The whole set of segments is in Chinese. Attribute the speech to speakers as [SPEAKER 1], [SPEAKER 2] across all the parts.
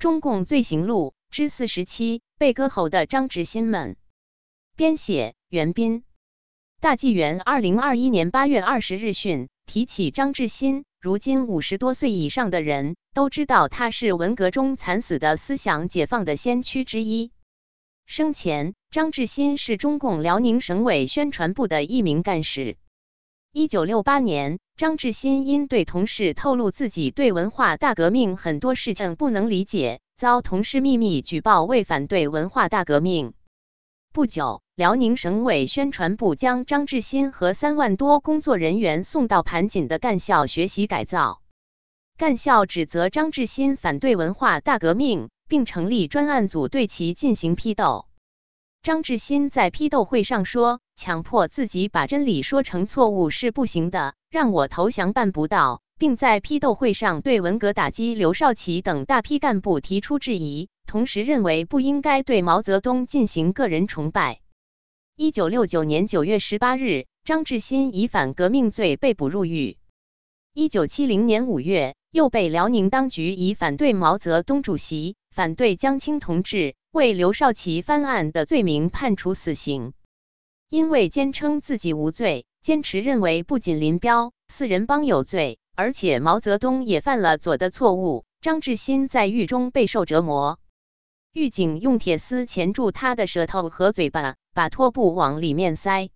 [SPEAKER 1] 中共罪行录之四十七：被割喉的张志新们。编写：袁斌。大纪元二零二一年八月二十日讯，提起张志新，如今五十多岁以上的人都知道他是文革中惨死的思想解放的先驱之一。生前，张志新是中共辽宁省委宣传部的一名干事。一九六八年，张志新因对同事透露自己对文化大革命很多事情不能理解，遭同事秘密举报为反对文化大革命。不久，辽宁省委宣传部将张志新和三万多工作人员送到盘锦的干校学习改造。干校指责张志新反对文化大革命，并成立专案组对其进行批斗。张志新在批斗会上说：“强迫自己把真理说成错误是不行的，让我投降办不到。”并在批斗会上对文革打击刘少奇等大批干部提出质疑，同时认为不应该对毛泽东进行个人崇拜。一九六九年九月十八日，张志新以反革命罪被捕入狱。一九七零年五月，又被辽宁当局以反对毛泽东主席、反对江青同志。为刘少奇翻案的罪名判处死刑，因为坚称自己无罪，坚持认为不仅林彪四人帮有罪，而且毛泽东也犯了左的错误。张志新在狱中备受折磨，狱警用铁丝钳住他的舌头和嘴巴，把拖布往里面塞。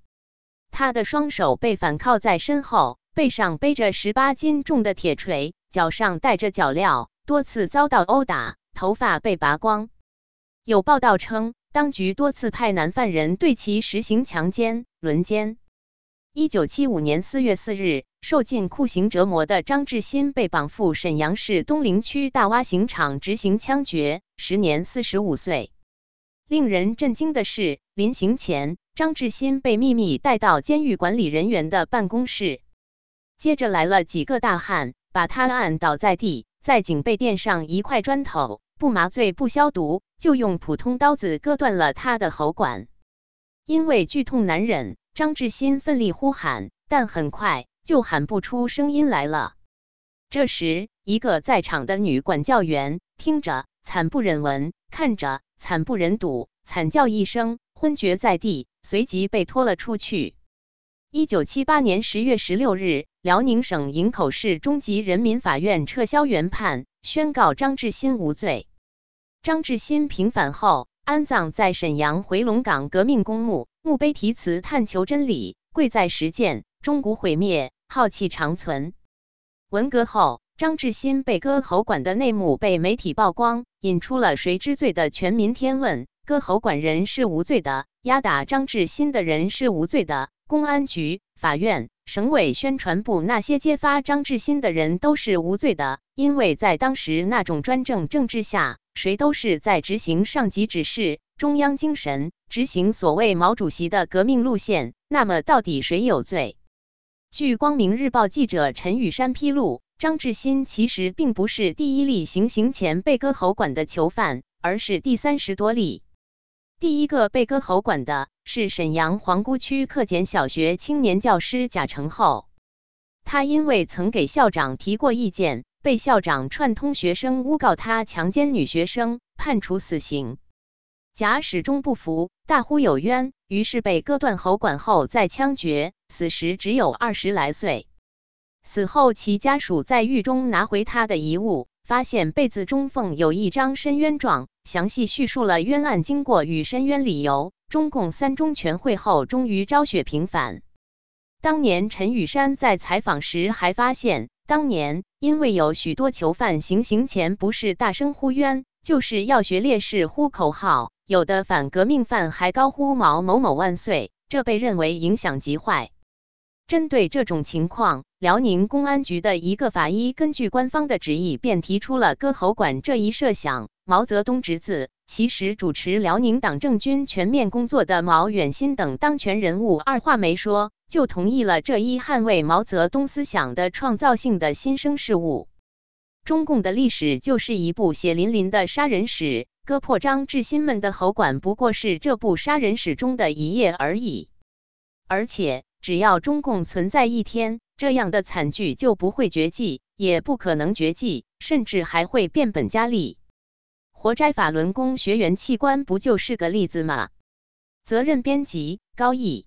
[SPEAKER 1] 他的双手被反铐在身后，背上背着十八斤重的铁锤，脚上带着脚镣，多次遭到殴打，头发被拔光。有报道称，当局多次派男犯人对其实行强奸、轮奸。一九七五年四月四日，受尽酷刑折磨的张志新被绑赴沈阳市东陵区大洼刑场执行枪决，时年四十五岁。令人震惊的是，临刑前，张志新被秘密带到监狱管理人员的办公室，接着来了几个大汉，把他按倒在地，在警备垫上一块砖头。不麻醉不消毒，就用普通刀子割断了他的喉管。因为剧痛难忍，张志新奋力呼喊，但很快就喊不出声音来了。这时，一个在场的女管教员听着惨不忍闻，看着惨不忍睹，惨叫一声，昏厥在地，随即被拖了出去。一九七八年十月十六日，辽宁省营口市中级人民法院撤销原判。宣告张志新无罪。张志新平反后安葬在沈阳回龙岗革命公墓，墓碑题词“探求真理，贵在实践，钟鼓毁灭，浩气长存”。文革后，张志新被割喉管的内幕被媒体曝光，引出了谁知罪的全民天问：割喉管人是无罪的，压打张志新的人是无罪的，公安局、法院。省委宣传部那些揭发张志新的人都是无罪的，因为在当时那种专政政治下，谁都是在执行上级指示、中央精神，执行所谓毛主席的革命路线。那么，到底谁有罪？据光明日报记者陈雨山披露，张志新其实并不是第一例行刑前被割喉管的囚犯，而是第三十多例。第一个被割喉管的是沈阳皇姑区克俭小学青年教师贾成厚，他因为曾给校长提过意见，被校长串通学生诬告他强奸女学生，判处死刑。贾始终不服，大呼有冤，于是被割断喉管后再枪决，死时只有二十来岁。死后，其家属在狱中拿回他的遗物。发现被子中缝有一张申冤状，详细叙述了冤案经过与申冤理由。中共三中全会后，终于昭雪平反。当年陈雨山在采访时还发现，当年因为有许多囚犯行刑前不是大声呼冤，就是要学烈士呼口号，有的反革命犯还高呼毛某某万岁，这被认为影响极坏。针对这种情况，辽宁公安局的一个法医根据官方的旨意，便提出了割喉管这一设想。毛泽东侄子，其实主持辽宁党政军全面工作的毛远新等当权人物，二话没说就同意了这一捍卫毛泽东思想的创造性的新生事物。中共的历史就是一部血淋淋的杀人史，割破张志新们的喉管不过是这部杀人史中的一页而已，而且。只要中共存在一天，这样的惨剧就不会绝迹，也不可能绝迹，甚至还会变本加厉。活摘法轮功学员器官不就是个例子吗？责任编辑高毅。